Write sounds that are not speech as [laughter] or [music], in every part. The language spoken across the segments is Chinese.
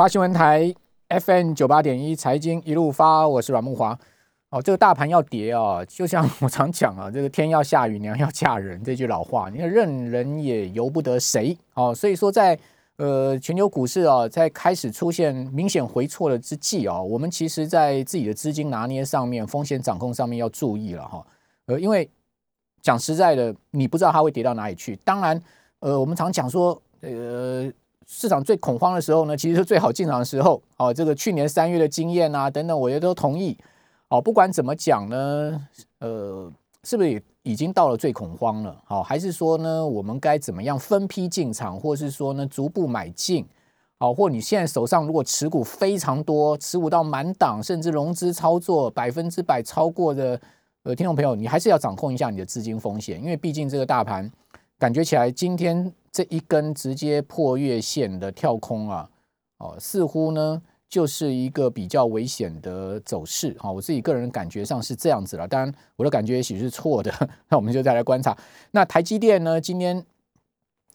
八新闻台 FM 九八点一财经一路发，我是阮木华。哦，这个大盘要跌啊，就像我常讲啊，这个天要下雨，娘要嫁人这句老话，你看任人也由不得谁。哦，所以说在呃全球股市啊，在开始出现明显回错了之际啊，我们其实在自己的资金拿捏上面、风险掌控上面要注意了哈。呃，因为讲实在的，你不知道它会跌到哪里去。当然，呃，我们常讲说，呃。市场最恐慌的时候呢，其实是最好进场的时候。哦，这个去年三月的经验啊，等等，我也都同意。哦，不管怎么讲呢，呃，是不是已经到了最恐慌了？好，还是说呢，我们该怎么样分批进场，或是说呢，逐步买进？好，或你现在手上如果持股非常多，持股到满档，甚至融资操作百分之百超过的，呃，听众朋友，你还是要掌控一下你的资金风险，因为毕竟这个大盘感觉起来今天。这一根直接破月线的跳空啊，哦，似乎呢就是一个比较危险的走势啊。我自己个人感觉上是这样子了，当然我的感觉也许是错的。[laughs] 那我们就再来观察。那台积电呢，今天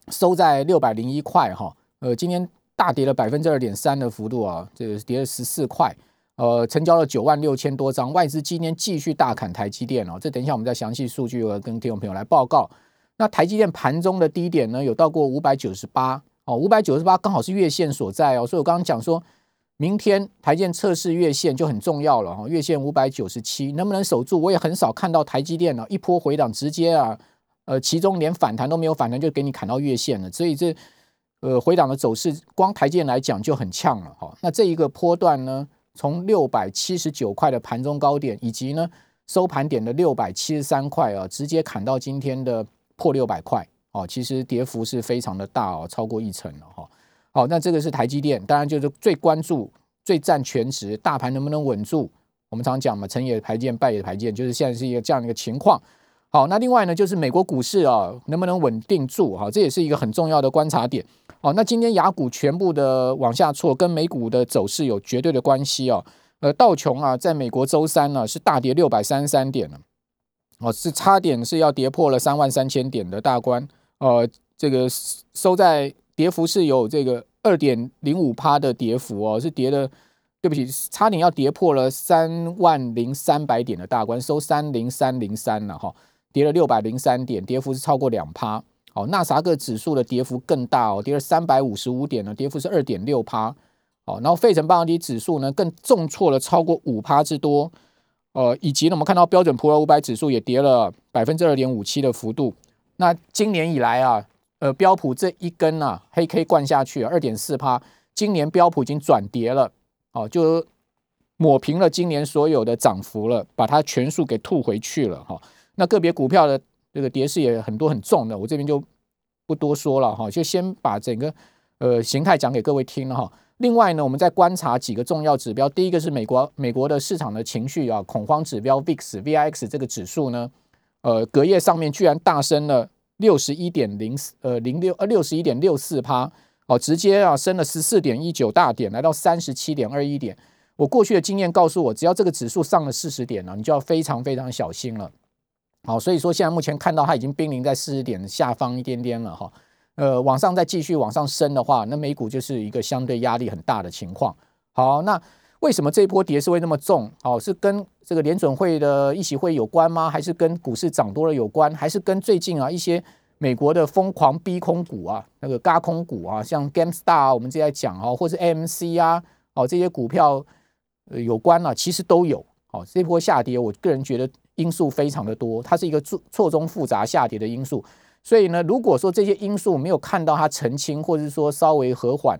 收在六百零一块哈，呃，今天大跌了百分之二点三的幅度啊，这个跌了十四块，呃，成交了九万六千多张，外资今天继续大砍台积电哦。这等一下我们再详细数据跟听众朋友来报告。那台积电盘中的低点呢，有到过五百九十八哦，五百九十八刚好是月线所在哦，所以我刚刚讲说，明天台积电测试月线就很重要了哈，月线五百九十七能不能守住？我也很少看到台积电呢一波回档直接啊，呃，其中连反弹都没有反弹就给你砍到月线了，所以这呃回档的走势，光台积电来讲就很呛了哈。那这一个波段呢，从六百七十九块的盘中高点，以及呢收盘点的六百七十三块啊，直接砍到今天的。破六百块哦，其实跌幅是非常的大哦，超过一成了哈。好，那这个是台积电，当然就是最关注、最占全值，大盘能不能稳住？我们常讲嘛，成也排建，败也排建，就是现在是一个这样的一个情况。好，那另外呢，就是美国股市啊，能不能稳定住？哈，这也是一个很重要的观察点。好，那今天雅股全部的往下挫，跟美股的走势有绝对的关系哦。呃，道琼啊，在美国周三呢是大跌六百三十三点了。哦，是差点是要跌破了三万三千点的大关，呃，这个收在跌幅是有这个二点零五趴的跌幅哦，是跌的，对不起，差点要跌破了三万零三百点的大关，收三零三零三了哈，跌了六百零三点，跌幅是超过两趴。哦，纳萨克指数的跌幅更大哦，跌了三百五十五点呢，跌幅是二点六趴。哦，然后费城半导体指数呢更重挫了超过五趴之多。呃，以及呢，我们看到标准普尔五百指数也跌了百分之二点五七的幅度。那今年以来啊，呃，标普这一根啊黑 K 灌下去二点四趴，今年标普已经转跌了，哦，就抹平了今年所有的涨幅了，把它全数给吐回去了哈。那个别股票的这个跌势也很多很重的，我这边就不多说了哈，就先把整个呃形态讲给各位听了哈。另外呢，我们在观察几个重要指标。第一个是美国美国的市场的情绪啊，恐慌指标 VIX VIX 这个指数呢，呃，隔夜上面居然大升了六十一点零呃零六呃六十一点六四趴哦，直接啊升了十四点一九大点，来到三十七点二一点。我过去的经验告诉我，只要这个指数上了四十点呢，你就要非常非常小心了。好，所以说现在目前看到它已经濒临在四十点下方一点点了哈。呃，往上再继续往上升的话，那美股就是一个相对压力很大的情况。好，那为什么这一波跌势会那么重？哦，是跟这个联准会的议席会有关吗？还是跟股市涨多了有关？还是跟最近啊一些美国的疯狂逼空股啊，那个嘎空股啊，像 Gamestar 啊我们正在讲啊，或是 AMC 啊，哦这些股票有关啊？其实都有。哦，这波下跌，我个人觉得因素非常的多，它是一个错错综复杂下跌的因素。所以呢，如果说这些因素没有看到它澄清，或者是说稍微和缓，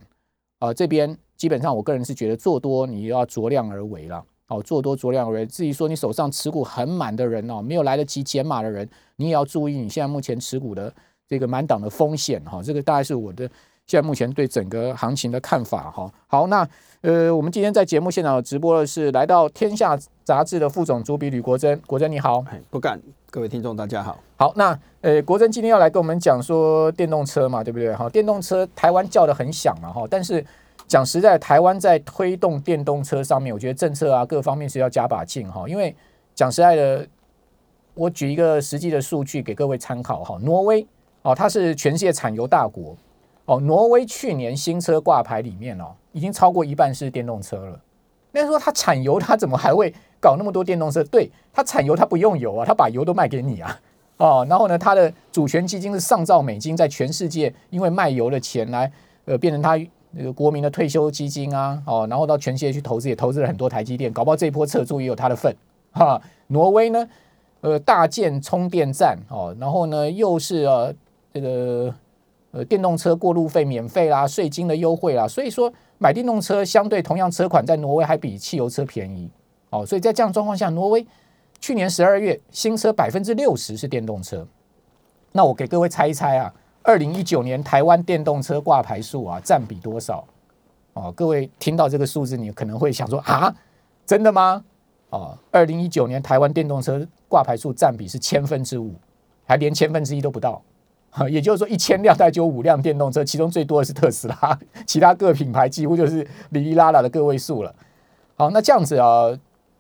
啊，这边基本上我个人是觉得做多你要酌量而为啦，哦，做多酌量而为。至于说你手上持股很满的人哦，没有来得及减码的人，你也要注意你现在目前持股的这个满档的风险哈。这个大概是我的现在目前对整个行情的看法哈。好，那。呃，我们今天在节目现场直播的是来到《天下杂志》的副总主笔吕国珍，国珍你好，不敢，各位听众大家好，好，那呃，国珍今天要来跟我们讲说电动车嘛，对不对？哈，电动车台湾叫的很响嘛，哈，但是讲实在，台湾在推动电动车上面，我觉得政策啊各方面是要加把劲哈，因为讲实在的，我举一个实际的数据给各位参考哈，挪威哦，它是全世界产油大国。哦，挪威去年新车挂牌里面哦，已经超过一半是电动车了。那说它产油，它怎么还会搞那么多电动车？对，它产油，它不用油啊，它把油都卖给你啊。哦，然后呢，它的主权基金是上兆美金，在全世界因为卖油的钱来，呃，变成它那个国民的退休基金啊。哦，然后到全世界去投资，也投资了很多台积电，搞不好这一波撤出也有它的份。哈，挪威呢，呃，大建充电站哦，然后呢，又是呃这个。呃，电动车过路费免费啦，税金的优惠啦，所以说买电动车相对同样车款在挪威还比汽油车便宜哦。所以在这样状况下，挪威去年十二月新车百分之六十是电动车。那我给各位猜一猜啊，二零一九年台湾电动车挂牌数啊占比多少？哦，各位听到这个数字，你可能会想说啊，真的吗？哦，二零一九年台湾电动车挂牌数占比是千分之五，还连千分之一都不到。也就是说，一千辆大概就五辆电动车，其中最多的是特斯拉，其他各品牌几乎就是哩哩啦啦的个位数了。好，那这样子啊，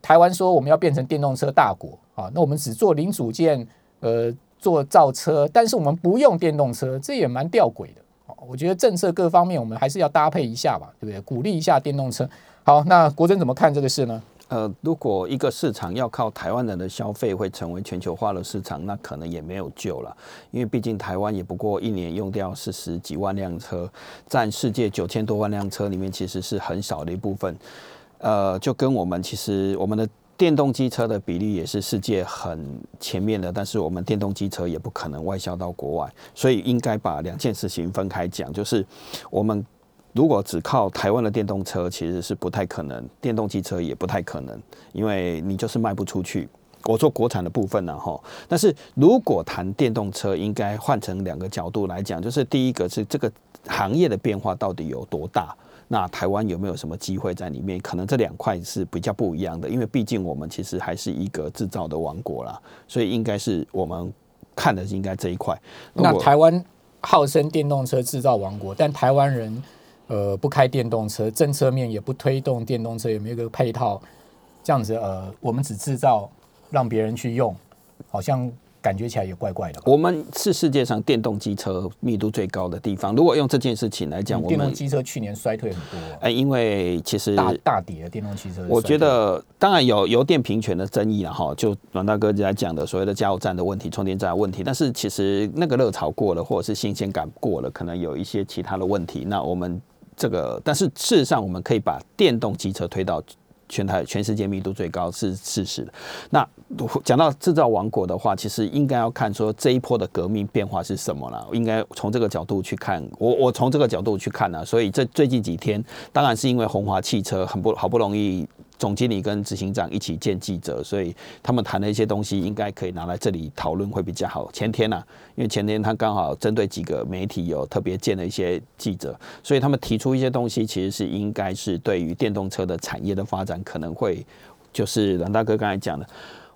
台湾说我们要变成电动车大国啊，那我们只做零组件，呃，做造车，但是我们不用电动车，这也蛮吊诡的。我觉得政策各方面我们还是要搭配一下吧，对不对？鼓励一下电动车。好，那国珍怎么看这个事呢？呃，如果一个市场要靠台湾人的消费会成为全球化的市场，那可能也没有救了。因为毕竟台湾也不过一年用掉四十几万辆车，占世界九千多万辆车里面其实是很少的一部分。呃，就跟我们其实我们的电动机车的比例也是世界很前面的，但是我们电动机车也不可能外销到国外，所以应该把两件事情分开讲，就是我们。如果只靠台湾的电动车，其实是不太可能；电动汽车也不太可能，因为你就是卖不出去。我做国产的部分呢，哈。但是如果谈电动车，应该换成两个角度来讲，就是第一个是这个行业的变化到底有多大？那台湾有没有什么机会在里面？可能这两块是比较不一样的，因为毕竟我们其实还是一个制造的王国啦，所以应该是我们看的应该这一块。那台湾号称电动车制造王国，但台湾人。呃，不开电动车，政策面也不推动电动车，有没有个配套？这样子，呃，我们只制造，让别人去用，好像感觉起来也怪怪的。我们是世界上电动机车密度最高的地方。如果用这件事情来讲，我们电动机车去年衰退很多。哎，因为其实大大跌电动汽车。我觉得当然有油电平权的争议了哈，就阮大哥在讲的所谓的加油站的问题、充电站的问题。但是其实那个热潮过了，或者是新鲜感过了，可能有一些其他的问题。那我们。这个，但是事实上，我们可以把电动机车推到全台、全世界密度最高是事实。那讲到制造王国的话，其实应该要看说这一波的革命变化是什么了。应该从这个角度去看，我我从这个角度去看呢。所以这最近几天，当然是因为红华汽车很不好不容易。总经理跟执行长一起见记者，所以他们谈的一些东西应该可以拿来这里讨论会比较好。前天呢，因为前天他刚好针对几个媒体有特别见了一些记者，所以他们提出一些东西，其实是应该是对于电动车的产业的发展可能会，就是蓝大哥刚才讲的，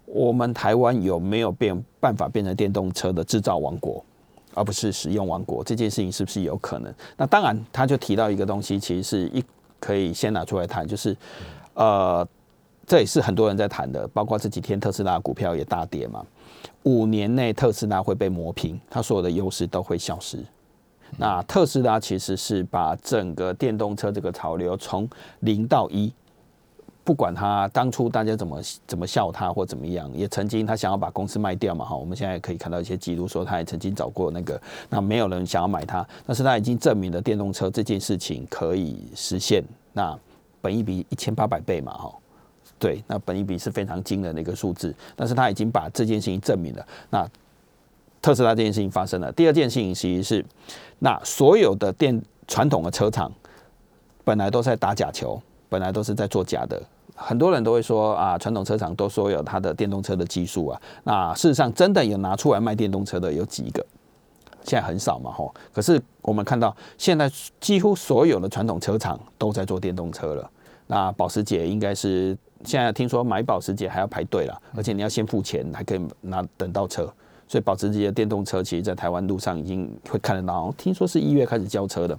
我们台湾有没有变办法变成电动车的制造王国，而不是使用王国？这件事情是不是有可能？那当然，他就提到一个东西，其实是一可以先拿出来谈，就是。呃，这也是很多人在谈的，包括这几天特斯拉股票也大跌嘛。五年内特斯拉会被磨平，它所有的优势都会消失。那特斯拉其实是把整个电动车这个潮流从零到一，不管他当初大家怎么怎么笑他或怎么样，也曾经他想要把公司卖掉嘛。哈，我们现在可以看到一些记录说他也曾经找过那个，那没有人想要买它，但是他已经证明了电动车这件事情可以实现。那本一比一千八百倍嘛，哈，对，那本一比是非常惊人的一个数字，但是他已经把这件事情证明了。那特斯拉这件事情发生了，第二件事情其实是，那所有的电传统的车厂本来都在打假球，本来都是在做假的。很多人都会说啊，传统车厂都说有它的电动车的技术啊，那事实上真的有拿出来卖电动车的有几个？现在很少嘛，吼。可是我们看到，现在几乎所有的传统车厂都在做电动车了。那保时捷应该是现在听说买保时捷还要排队了，而且你要先付钱，还可以拿等到车。所以保时捷的电动车，其实在台湾路上已经会看得到。听说是一月开始交车的，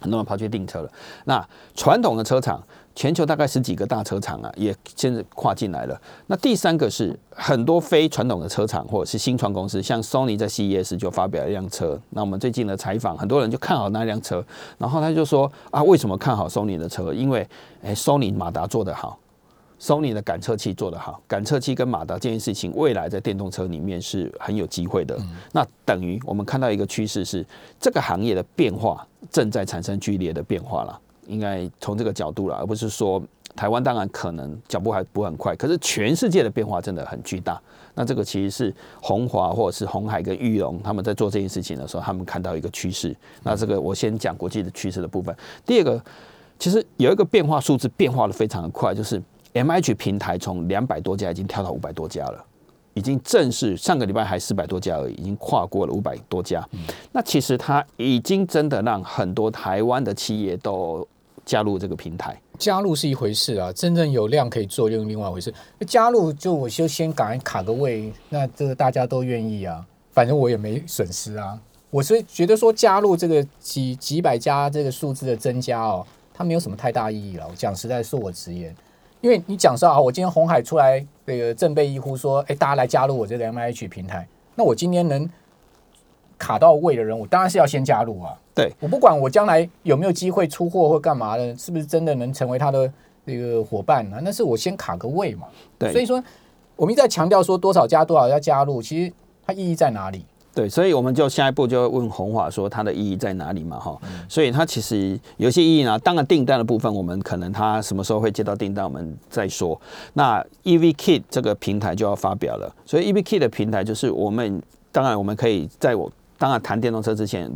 很多人跑去订车了。那传统的车厂全球大概十几个大车厂啊，也现在跨进来了。那第三个是很多非传统的车厂或者是新创公司，像 Sony 在 CES 就发表了一辆车。那我们最近的采访，很多人就看好那辆车，然后他就说啊，为什么看好 Sony 的车？因为哎，Sony 马达做得好，Sony 的感测器做得好，感测器跟马达这件事情，未来在电动车里面是很有机会的。那等于我们看到一个趋势是，这个行业的变化正在产生剧烈的变化了。应该从这个角度了，而不是说台湾当然可能脚步还不很快，可是全世界的变化真的很巨大。那这个其实是红华或者是红海跟玉龙他们在做这件事情的时候，他们看到一个趋势。那这个我先讲国际的趋势的部分。第二个，其实有一个变化数字变化的非常的快，就是 M H 平台从两百多家已经跳到五百多家了，已经正式上个礼拜还四百多家而已，已经跨过了五百多家。那其实它已经真的让很多台湾的企业都。加入这个平台，加入是一回事啊，真正有量可以做又另外一回事。加入就我就先赶快卡个位，那这个大家都愿意啊，反正我也没损失啊。我是觉得说加入这个几几百家这个数字的增加哦，它没有什么太大意义了。我讲实在，恕我直言，因为你讲说啊，我今天红海出来这个正被一呼说，哎，大家来加入我这个 MIH 平台，那我今天能。卡到位的人，我当然是要先加入啊。对我不管我将来有没有机会出货或干嘛的，是不是真的能成为他的那个伙伴呢？那是我先卡个位嘛。对，所以说我们一再强调说多少加多少要加入，其实它意义在哪里？对，所以我们就下一步就问红华说它的意义在哪里嘛？哈，所以它其实有些意义呢。当然订单的部分，我们可能它什么时候会接到订单，我们再说。那 EV Kit 这个平台就要发表了，所以 EV Kit 的平台就是我们当然我们可以在我。当然，谈电动车之前，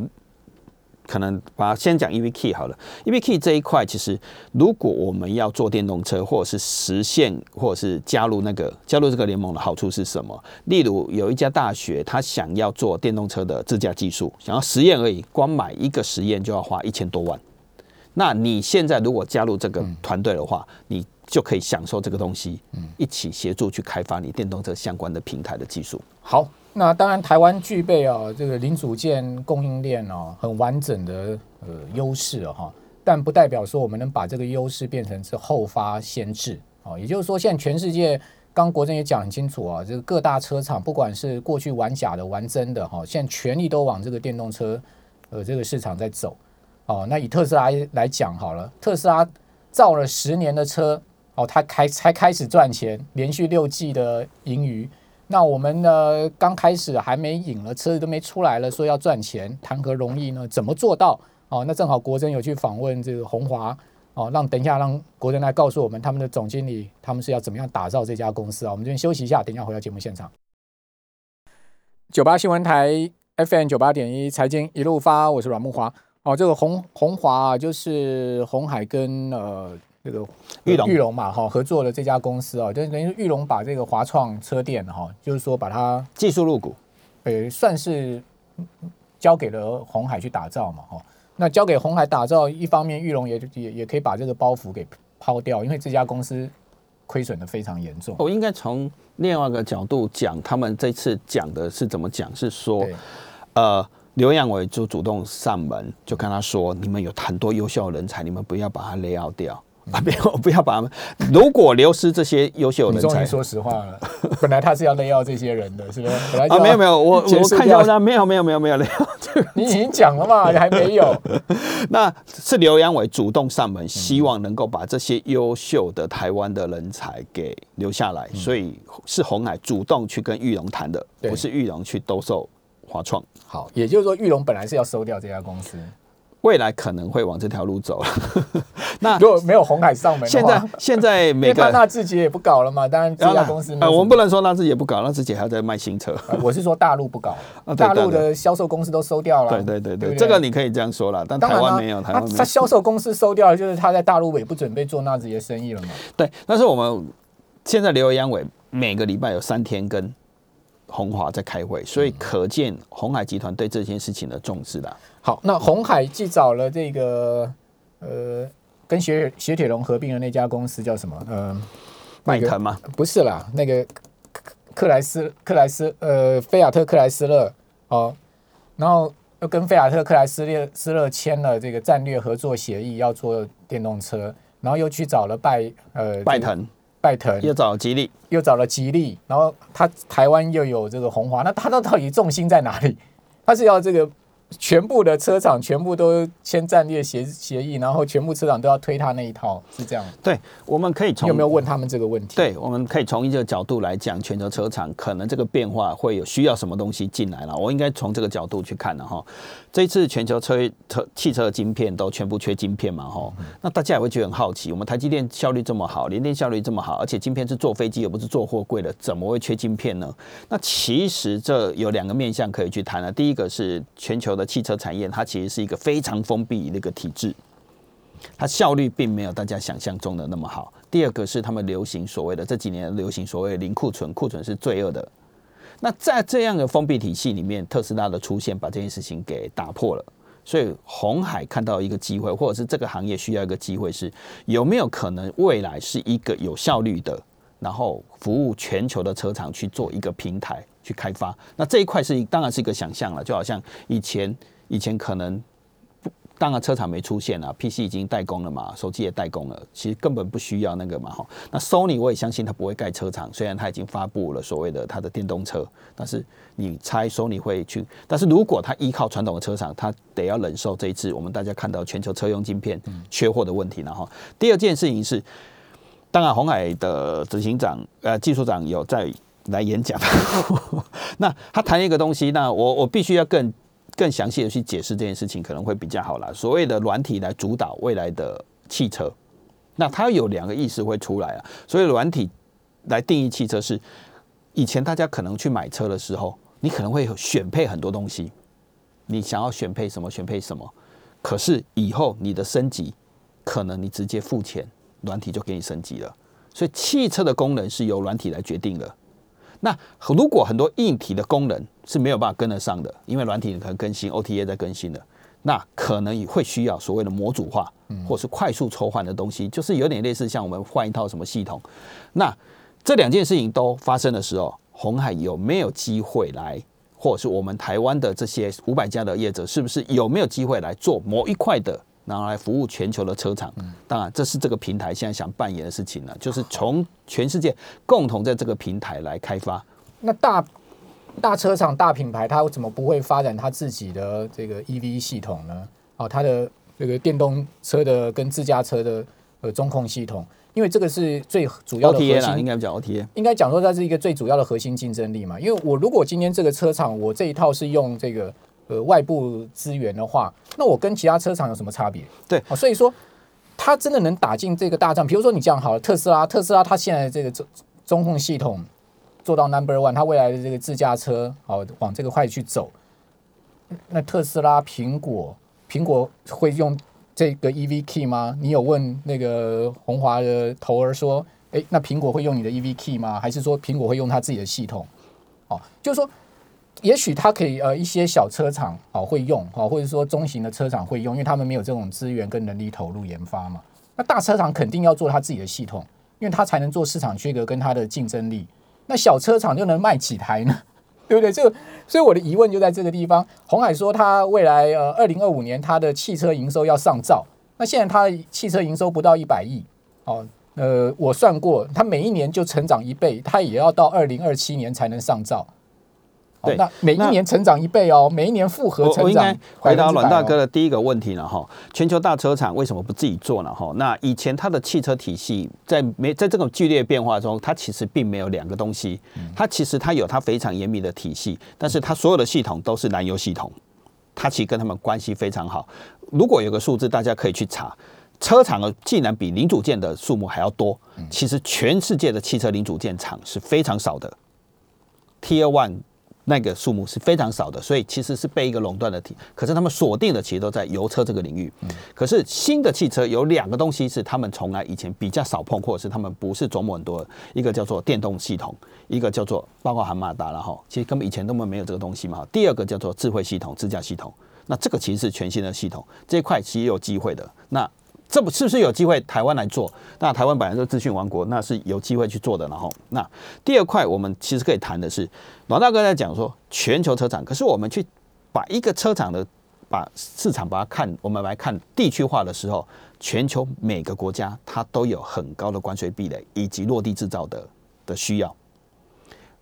可能把先讲 EV Key 好了。EV Key 这一块，其实如果我们要做电动车，或者是实现，或者是加入那个加入这个联盟的好处是什么？例如，有一家大学，他想要做电动车的自驾技术，想要实验而已，光买一个实验就要花一千多万。那你现在如果加入这个团队的话，你就可以享受这个东西，一起协助去开发你电动车相关的平台的技术。好。那当然，台湾具备啊这个零组件供应链哦很完整的呃优势哈，但不代表说我们能把这个优势变成是后发先至哦。也就是说，现在全世界，刚国政也讲很清楚啊，这个各大车厂不管是过去玩假的、玩真的哈，现在全力都往这个电动车呃这个市场在走哦。那以特斯拉来讲好了，特斯拉造了十年的车哦，它开才开始赚钱，连续六季的盈余。那我们呢？刚开始还没引了，车子都没出来了，说要赚钱，谈何容易呢？怎么做到？哦，那正好国珍有去访问这个宏华，哦，让等一下让国珍来告诉我们他们的总经理，他们是要怎么样打造这家公司啊？我们这边休息一下，等一下回到节目现场。九八新闻台 FM 九八点一财经一路发，我是阮木华。哦，这个宏宏华啊，就是红海跟呃。这个玉龙玉龙嘛哈合作的这家公司啊，就等于玉龙把这个华创车店哈，就是说把它技术入股，呃，算是交给了红海去打造嘛哈。那交给红海打造，一方面玉龙也也也可以把这个包袱给抛掉，因为这家公司亏损的非常严重。我应该从另外一个角度讲，他们这次讲的是怎么讲？是说，呃，刘阳伟就主动上门，就跟他说：“你们有很多优秀的人才，你们不要把他 lay out 掉。” [laughs] 啊！不要不要把他们，如果流失这些优秀人才，说实话了，本来他是要勒要这些人的，是不是？本来啊，没有没有，我我看一下，没有没有没有没有勒要。你已经讲了嘛？你还没有？[laughs] 那是刘阳伟主动上门，希望能够把这些优秀的台湾的人才给留下来，所以是红海主动去跟玉龙谈的，不是玉龙去兜售华创。好，也就是说，玉龙本来是要收掉这家公司。未来可能会往这条路走了。[laughs] 那如果没有红海上门，现在现在每个纳智捷也不搞了嘛？当然，这家公司呃，我们不能说纳智捷不搞，纳智捷还在卖新车。我是说大陆不搞，[laughs] 大陆的销售公司都收掉了。对对对对，这个你可以这样说了，但台湾没有，台湾他销售公司收掉了，就是他在大陆也不准备做纳智捷生意了嘛？对，但是我们现在刘阳伟每个礼拜有三天跟红华在开会，所以可见红海集团对这件事情的重视的。好，那红海既找了这个呃，跟雪雪铁龙合并的那家公司叫什么？呃，迈腾吗？不是啦，那个克莱斯克莱斯呃，菲亚特克莱斯勒哦，然后又跟菲亚特克莱斯勒斯勒签了这个战略合作协议，要做电动车。然后又去找了拜呃拜腾，拜腾，又找吉利，又找了吉利，然后他台湾又有这个红华，那他到到底重心在哪里？他是要这个？全部的车厂全部都签战略协协议，然后全部车厂都要推他那一套，是这样。对，我们可以从有没有问他们这个问题？对，我们可以从一个角度来讲，全球车厂可能这个变化会有需要什么东西进来了。我应该从这个角度去看了哈。这一次全球车车汽车的晶片都全部缺晶片嘛哈，那大家也会觉得很好奇，我们台积电效率这么好，联电效率这么好，而且晶片是坐飞机而不是坐货柜的，怎么会缺晶片呢？那其实这有两个面向可以去谈了。第一个是全球的汽车产业，它其实是一个非常封闭的一个体制，它效率并没有大家想象中的那么好。第二个是他们流行所谓的这几年流行所谓零库存，库存是罪恶的。那在这样的封闭体系里面，特斯拉的出现把这件事情给打破了。所以红海看到一个机会，或者是这个行业需要一个机会，是有没有可能未来是一个有效率的，然后服务全球的车厂去做一个平台去开发？那这一块是当然是一个想象了，就好像以前以前可能。当然，车厂没出现啊，PC 已经代工了嘛，手机也代工了，其实根本不需要那个嘛哈。那 Sony 我也相信它不会盖车厂，虽然它已经发布了所谓的它的电动车，但是你猜 Sony 会去？但是如果它依靠传统的车厂，它得要忍受这一次我们大家看到全球车用晶片缺货的问题了哈。第二件事情是，当然红海的执行长呃技术长有在来演讲，[laughs] 那他谈一个东西，那我我必须要更。更详细的去解释这件事情可能会比较好啦。所谓的软体来主导未来的汽车，那它有两个意思会出来啊。所以软体来定义汽车是，以前大家可能去买车的时候，你可能会选配很多东西，你想要选配什么选配什么。可是以后你的升级，可能你直接付钱，软体就给你升级了。所以汽车的功能是由软体来决定的。那如果很多硬体的功能是没有办法跟得上的，因为软体可能更新，OTA 在更新的，那可能也会需要所谓的模组化，或是快速抽换的东西，就是有点类似像我们换一套什么系统。那这两件事情都发生的时候，红海有没有机会来，或者是我们台湾的这些五百家的业者，是不是有没有机会来做某一块的？然后来服务全球的车厂，当然这是这个平台现在想扮演的事情呢，就是从全世界共同在这个平台来开发。那大大车厂、大品牌，它怎么不会发展它自己的这个 EV 系统呢？哦，它的这个电动车的跟自驾车的呃中控系统，因为这个是最主要的核心，应该讲 OTA，应该讲说它是一个最主要的核心竞争力嘛。因为我如果今天这个车厂，我这一套是用这个。呃，外部资源的话，那我跟其他车厂有什么差别？对，所以说它真的能打进这个大战。比如说你这样好了，特斯拉，特斯拉它现在这个中中控系统做到 number one，它未来的这个自驾车好往这个块去走。那特斯拉、苹果，苹果会用这个 EV Key 吗？你有问那个红华的头儿说，诶，那苹果会用你的 EV Key 吗？还是说苹果会用它自己的系统？哦，就是说。也许它可以呃一些小车厂哦会用哦，或者说中型的车厂会用，因为他们没有这种资源跟能力投入研发嘛。那大车厂肯定要做他自己的系统，因为他才能做市场区隔跟它的竞争力。那小车厂就能卖几台呢？[laughs] 对不对？这个，所以我的疑问就在这个地方。红海说他未来呃二零二五年他的汽车营收要上兆，那现在他汽车营收不到一百亿哦。呃，我算过，他每一年就成长一倍，他也要到二零二七年才能上兆。对，那每一年成长一倍哦，每一年复合成长。我应该回答阮大哥的第一个问题了哈。全球大车厂为什么不自己做呢？哈，那以前它的汽车体系在没在这种剧烈变化中，它其实并没有两个东西。它其实它有它非常严密的体系，但是它所有的系统都是燃油系统。它其实跟他们关系非常好。如果有个数字，大家可以去查，车厂的竟然比零组件的数目还要多。其实全世界的汽车零组件厂是非常少的。Tier One。那个数目是非常少的，所以其实是被一个垄断的体。可是他们锁定的其实都在油车这个领域。可是新的汽车有两个东西是他们从来以前比较少碰，或者是他们不是琢磨很多。一个叫做电动系统，一个叫做包括含马达了哈。其实根本以前根本没有这个东西嘛。第二个叫做智慧系统、自驾系统。那这个其实是全新的系统，这一块其实有机会的。那这不是不是有机会台湾来做？那台湾本来是资讯王国，那是有机会去做的。然后，那第二块我们其实可以谈的是，老大哥在讲说全球车厂，可是我们去把一个车厂的把市场把它看，我们来看地区化的时候，全球每个国家它都有很高的关税壁垒以及落地制造的的需要。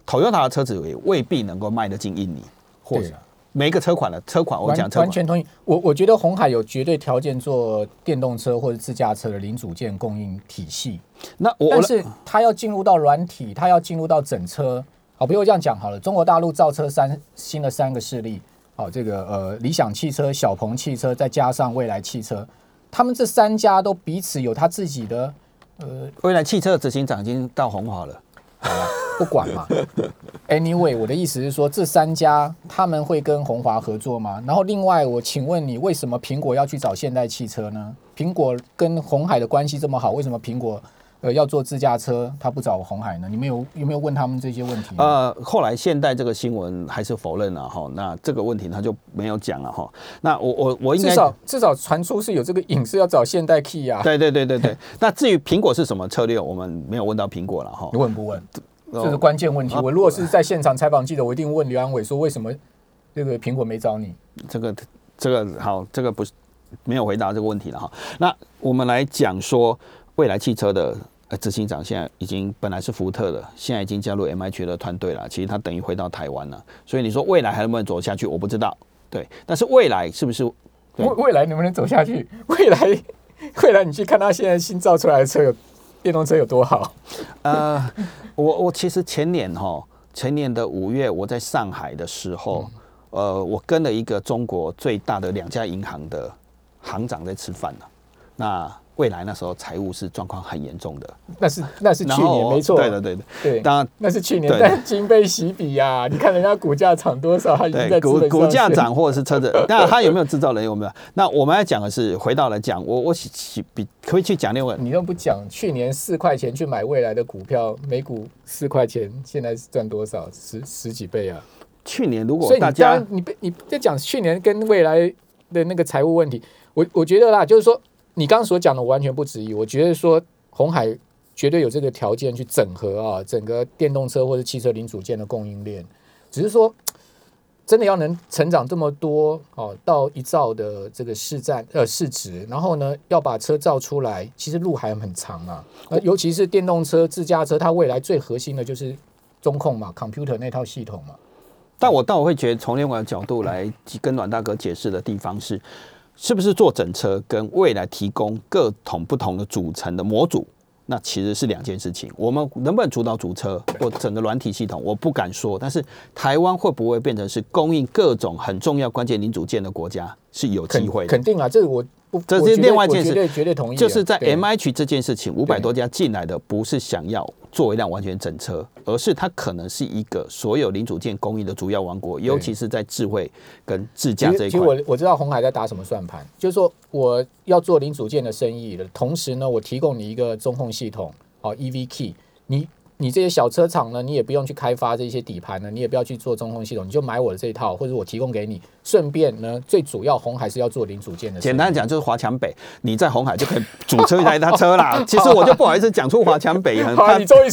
Toyota 的车子也未必能够卖得进印尼，或者每一个车款了车款，我讲车完全同意。我我觉得红海有绝对条件做电动车或者自驾车的零组件供应体系。那我但是它要进入到软体，它要进入到整车。好，比如这样讲好了，中国大陆造车三新的三个势力，好，这个呃理想汽车、小鹏汽车，再加上蔚来汽车，他们这三家都彼此有他自己的呃。蔚来汽车的执行长已经到红华了。好了，不管嘛。Anyway，我的意思是说，这三家他们会跟红华合作吗？然后另外，我请问你，为什么苹果要去找现代汽车呢？苹果跟红海的关系这么好，为什么苹果？呃，要做自驾车，他不找红海呢？你们有有没有问他们这些问题？呃，后来现代这个新闻还是否认了哈，那这个问题他就没有讲了哈。那我我我应该至少至少传出是有这个影视要找现代 key 啊。对对对对对。那至于苹果是什么策略，我们没有问到苹果了哈。你问不问？这是关键问题。我如果是在现场采访记者，我一定问刘安伟说，为什么这个苹果没找你？这个这个好，这个不是没有回答这个问题了哈。那我们来讲说。未来汽车的呃执行长现在已经本来是福特的，现在已经加入 M H 的团队了。其实他等于回到台湾了，所以你说未来还能不能走下去？我不知道。对，但是未来是不是未未来能不能走下去？未来未来你去看他现在新造出来的车有电动车有多好？呃，我我其实前年哈前年的五月我在上海的时候，呃，我跟了一个中国最大的两家银行的行长在吃饭呢。那未来那时候财务是状况很严重的，那是那是去年没错，对的对的对，当然那是去年，但金被洗笔呀，你看人家股价涨多少，已经在股股价涨或者是车子，[laughs] 当然他有没有制造人有没有？那我们要讲的是回到来讲，我我比可以去讲另外，你都不讲，去年四块钱去买未来的股票，每股四块钱，现在是赚多少？十十几倍啊！去年如果大家你你在讲去年跟未来的那个财务问题，我我觉得啦，就是说。你刚刚所讲的完全不质疑，我觉得说红海绝对有这个条件去整合啊，整个电动车或者汽车零组件的供应链。只是说，真的要能成长这么多哦，到一兆的这个市占呃市值，然后呢要把车造出来，其实路还很长啊。呃，尤其是电动车、自驾车，它未来最核心的就是中控嘛，computer 那套系统嘛。但我倒会觉得，从另外角度来跟阮大哥解释的地方是。是不是做整车跟未来提供各种不同的组成的模组，那其实是两件事情。我们能不能主导主车或整个软体系统，我不敢说。但是台湾会不会变成是供应各种很重要关键零组件的国家，是有机会的。肯定啊，这个我。这是另外一件事，绝对同意。就是在 M H 这件事情，五百多家进来的不是想要做一辆完全整车，而是它可能是一个所有零组件工艺的主要王国，尤其是在智慧跟智驾这一块。其实我我知道红海在打什么算盘，就是说我要做零组件的生意的同时呢，我提供你一个中控系统，哦，E V Key，你。你这些小车厂呢，你也不用去开发这些底盘呢，你也不要去做中控系统，你就买我的这一套，或者我提供给你。顺便呢，最主要红海是要做零组件的。简单讲就是华强北，你在红海就可以组车一台 [laughs] 他车啦。其实我就不好意思讲出华强北，很怕你终于